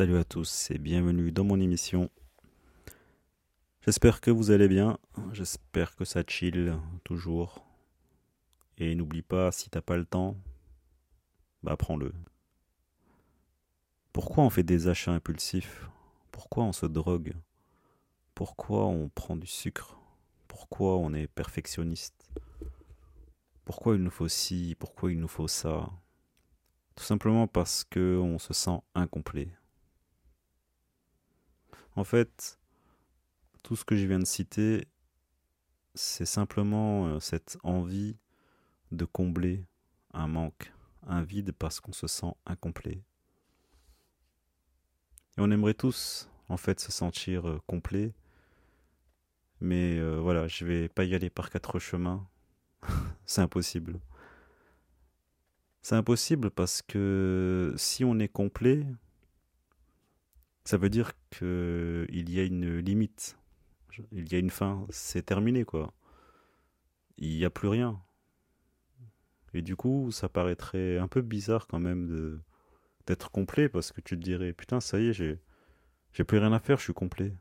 Salut à tous et bienvenue dans mon émission. J'espère que vous allez bien, j'espère que ça chill toujours. Et n'oublie pas, si t'as pas le temps, bah prends-le. Pourquoi on fait des achats impulsifs? Pourquoi on se drogue? Pourquoi on prend du sucre? Pourquoi on est perfectionniste? Pourquoi il nous faut ci? Pourquoi il nous faut ça? Tout simplement parce que on se sent incomplet. En fait, tout ce que je viens de citer, c'est simplement euh, cette envie de combler un manque, un vide parce qu'on se sent incomplet. Et on aimerait tous, en fait, se sentir euh, complet. Mais euh, voilà, je vais pas y aller par quatre chemins. c'est impossible. C'est impossible parce que si on est complet, ça veut dire qu'il y a une limite. Il y a une fin. C'est terminé, quoi. Il n'y a plus rien. Et du coup, ça paraîtrait un peu bizarre quand même d'être complet parce que tu te dirais putain, ça y est, j'ai plus rien à faire, je suis complet.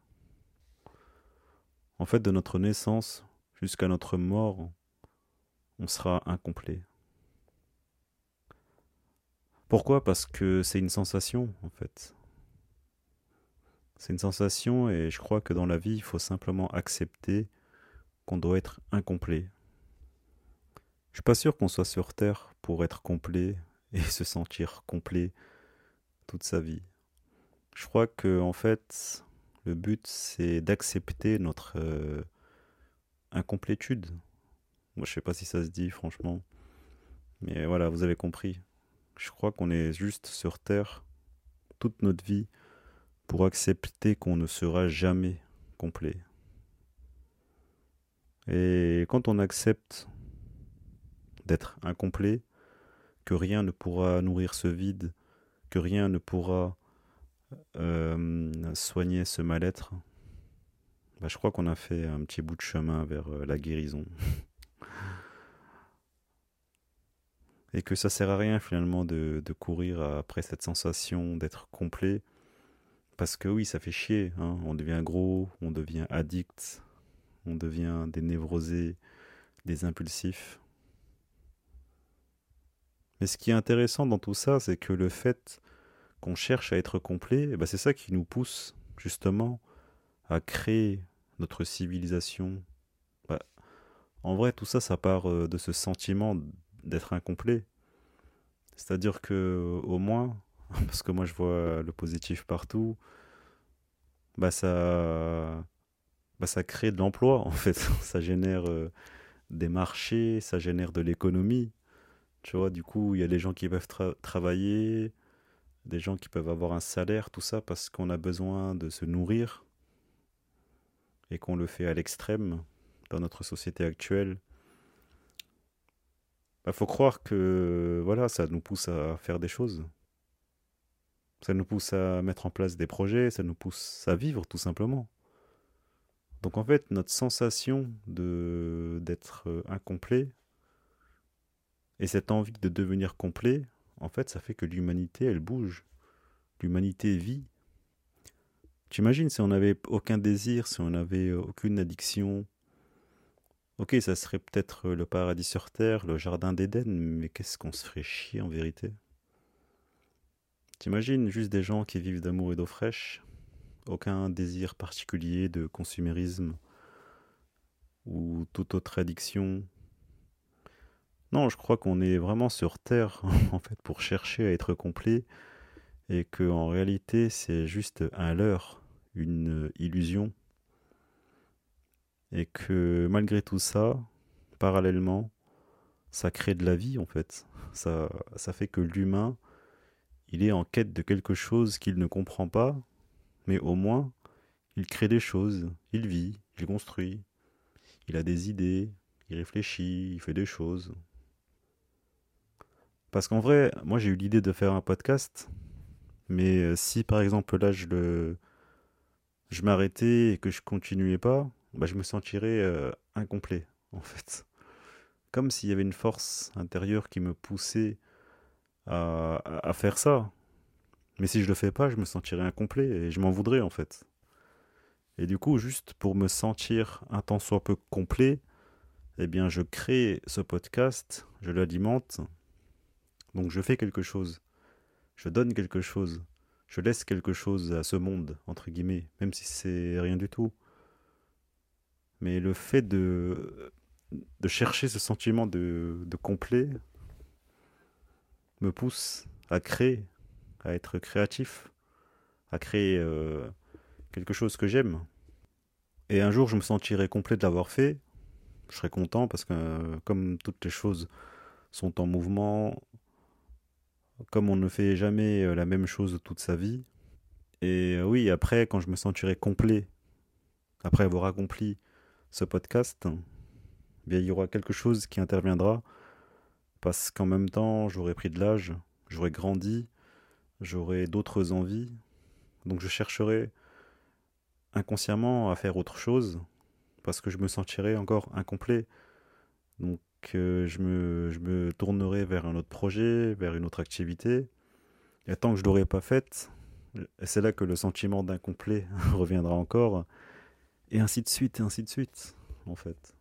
En fait, de notre naissance jusqu'à notre mort, on sera incomplet. Pourquoi? Parce que c'est une sensation, en fait. C'est une sensation et je crois que dans la vie, il faut simplement accepter qu'on doit être incomplet. Je suis pas sûr qu'on soit sur Terre pour être complet et se sentir complet toute sa vie. Je crois que en fait, le but c'est d'accepter notre euh, incomplétude. Moi, je sais pas si ça se dit franchement, mais voilà, vous avez compris. Je crois qu'on est juste sur Terre toute notre vie pour accepter qu'on ne sera jamais complet. Et quand on accepte d'être incomplet, que rien ne pourra nourrir ce vide, que rien ne pourra euh, soigner ce mal-être, bah, je crois qu'on a fait un petit bout de chemin vers euh, la guérison. Et que ça sert à rien finalement de courir après cette sensation d'être complet, parce que oui, ça fait chier. Hein. On devient gros, on devient addict, on devient des névrosés, des impulsifs. Mais ce qui est intéressant dans tout ça, c'est que le fait qu'on cherche à être complet, eh ben c'est ça qui nous pousse justement à créer notre civilisation. Bah, en vrai, tout ça, ça part euh, de ce sentiment d'être incomplet. C'est-à-dire que au moins, parce que moi je vois le positif partout, bah ça, bah ça crée de l'emploi en fait, ça génère euh, des marchés, ça génère de l'économie. Tu vois, du coup, il y a des gens qui peuvent travailler, des gens qui peuvent avoir un salaire, tout ça parce qu'on a besoin de se nourrir et qu'on le fait à l'extrême dans notre société actuelle. Il bah, faut croire que voilà, ça nous pousse à faire des choses. Ça nous pousse à mettre en place des projets, ça nous pousse à vivre tout simplement. Donc en fait, notre sensation de d'être euh, incomplet et cette envie de devenir complet, en fait, ça fait que l'humanité, elle bouge. L'humanité vit. Tu imagines si on n'avait aucun désir, si on n'avait aucune addiction? Ok, ça serait peut-être le paradis sur Terre, le jardin d'Éden, mais qu'est-ce qu'on se ferait chier en vérité? T'imagines juste des gens qui vivent d'amour et d'eau fraîche, aucun désir particulier de consumérisme ou toute autre addiction? Non, je crois qu'on est vraiment sur Terre en fait pour chercher à être complet et que en réalité c'est juste un leurre, une illusion et que malgré tout ça, parallèlement, ça crée de la vie en fait. Ça, ça fait que l'humain, il est en quête de quelque chose qu'il ne comprend pas, mais au moins, il crée des choses, il vit, il construit, il a des idées, il réfléchit, il fait des choses. Parce qu'en vrai, moi j'ai eu l'idée de faire un podcast, mais euh, si par exemple là je le je m'arrêtais et que je continuais pas, bah, je me sentirais euh, incomplet en fait. Comme s'il y avait une force intérieure qui me poussait à, faire ça. Mais si je le fais pas, je me sentirais incomplet et je m'en voudrais en fait. Et du coup, juste pour me sentir un tant soit peu complet, eh bien, je crée ce podcast, je l'alimente, donc je fais quelque chose, je donne quelque chose, je laisse quelque chose à ce monde, entre guillemets, même si c'est rien du tout. Mais le fait de, de chercher ce sentiment de, de complet me pousse à créer, à être créatif, à créer euh, quelque chose que j'aime. Et un jour, je me sentirai complet de l'avoir fait. Je serai content parce que, euh, comme toutes les choses sont en mouvement, comme on ne fait jamais euh, la même chose toute sa vie. Et oui, après, quand je me sentirai complet, après avoir accompli ce podcast, eh il y aura quelque chose qui interviendra parce qu'en même temps, j'aurai pris de l'âge, j'aurai grandi, j'aurai d'autres envies. Donc je chercherai inconsciemment à faire autre chose parce que je me sentirai encore incomplet. Donc euh, je, me, je me tournerai vers un autre projet, vers une autre activité. Et tant que je ne l'aurai pas faite, c'est là que le sentiment d'incomplet reviendra encore. Et ainsi de suite, et ainsi de suite, en fait.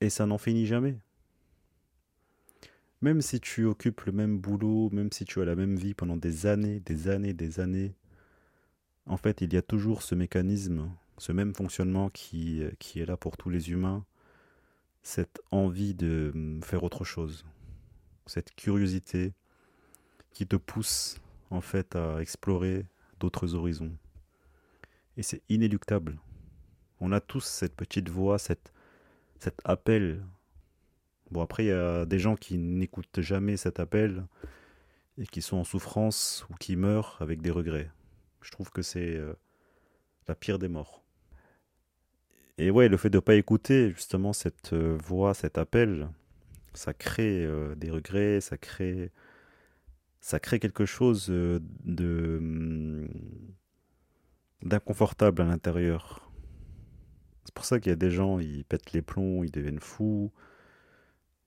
Et ça n'en finit jamais. Même si tu occupes le même boulot, même si tu as la même vie pendant des années, des années, des années, en fait, il y a toujours ce mécanisme, ce même fonctionnement qui, qui est là pour tous les humains, cette envie de hum, faire autre chose, cette curiosité qui te pousse en fait à explorer d'autres horizons. Et c'est inéluctable. On a tous cette petite voix, cette, cet appel Bon, après, il y a des gens qui n'écoutent jamais cet appel et qui sont en souffrance ou qui meurent avec des regrets. Je trouve que c'est euh, la pire des morts. Et ouais, le fait de ne pas écouter justement cette euh, voix, cet appel, ça crée euh, des regrets, ça crée, quelque chose hum, d'inconfortable à l'intérieur. Pour ça qu'il y a des gens, ils pètent les plombs, ils deviennent fous,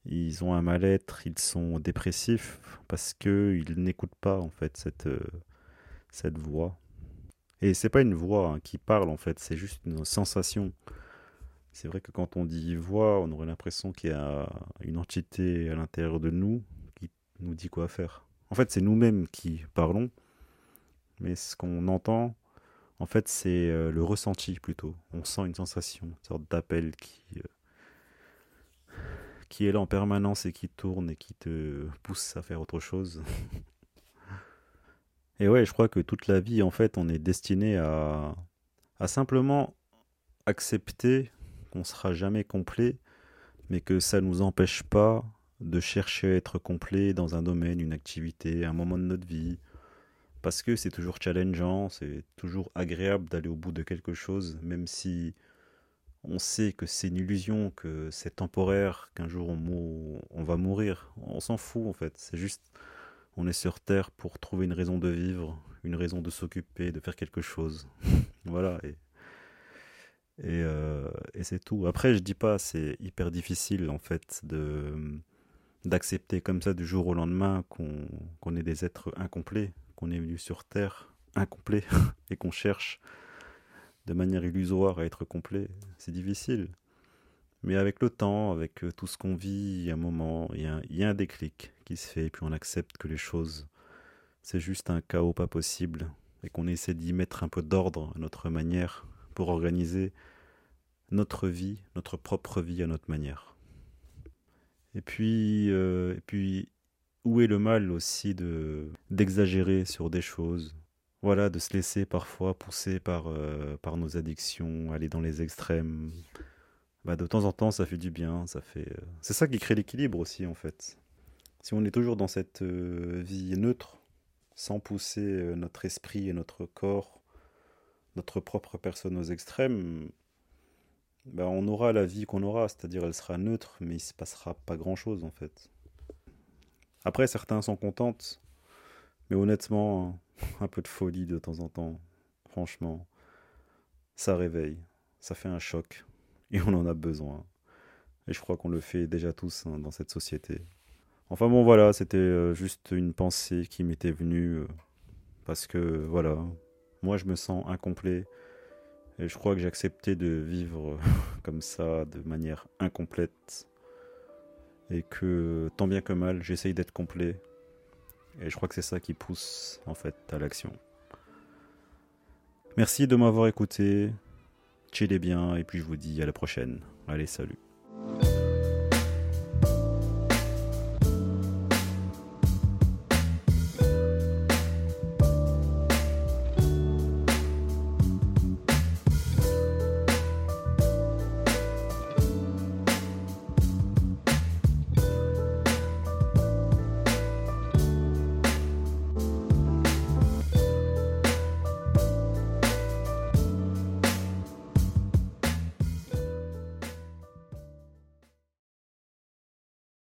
ils ont un mal-être, ils sont dépressifs parce qu'ils n'écoutent pas en fait cette, euh, cette voix. Et c'est pas une voix hein, qui parle en fait, c'est juste une sensation. C'est vrai que quand on dit voix, on aurait l'impression qu'il y a une entité à l'intérieur de nous qui nous dit quoi faire. En fait, c'est nous-mêmes qui parlons, mais ce qu'on entend, en fait, c'est euh, le ressenti plutôt. On sent une sensation, une sorte d'appel qui, euh, qui est là en permanence et qui tourne et qui te pousse à faire autre chose. et ouais, je crois que toute la vie, en fait, on est destiné à, à simplement accepter qu'on sera jamais complet, mais que ça ne nous empêche pas de chercher à être complet dans un domaine, une activité, un moment de notre vie, parce que c'est toujours challengeant, c'est toujours agréable d'aller au bout de quelque chose, même si on sait que c'est une illusion, que c'est temporaire, qu'un jour on, va mourir. On s'en fout en fait. C'est juste, on est sur Terre pour trouver une raison de vivre, une raison de s'occuper, de faire quelque chose. voilà. Et, euh, et, c'est tout. Après, je dis pas, c'est hyper difficile en fait d'accepter comme ça du jour au lendemain qu'on est des êtres incomplets, qu'on est venu sur Terre incomplet et qu'on cherche de manière illusoire à être complet, c'est difficile. Mais avec le temps, avec euh, tout ce qu'on vit, il y a un moment, il y a, un déclic qui se fait, et puis on accepte que les choses, c'est juste un chaos pas possible, et qu'on essaie d'y mettre un peu d'ordre à notre manière pour organiser notre vie, notre propre vie à notre manière. Et puis, euh, et puis où est le mal aussi de d'exagérer sur des choses, voilà, de se laisser parfois pousser par, euh, par nos addictions, aller dans les extrêmes, bah, de temps en temps, ça fait du bien. Ça fait, euh, c'est ça qui crée l'équilibre aussi, en fait. Si on est toujours dans cette euh, vie neutre, sans pousser notre esprit et notre corps, notre propre personne aux extrêmes, bah, on aura la vie qu'on aura, c'est-à-dire elle sera neutre, mais il se passera pas grand-chose en fait. Après, certains sont contentes, mais honnêtement, un peu de folie de temps en temps, franchement, ça réveille, ça fait un choc, et on en a besoin. Et je crois qu'on le fait déjà tous hein, dans cette société. Enfin bon voilà, c'était euh, juste une pensée qui m'était venue, euh, parce que voilà, moi je me sens incomplet, et je crois que j'ai accepté de vivre comme ça, de manière incomplète, et que tant bien que mal, j'essaye d'être complet, et je crois que c'est ça qui pousse en fait à l'action. Merci de m'avoir écouté. Chillez bien et puis je vous dis à la prochaine. Allez, salut.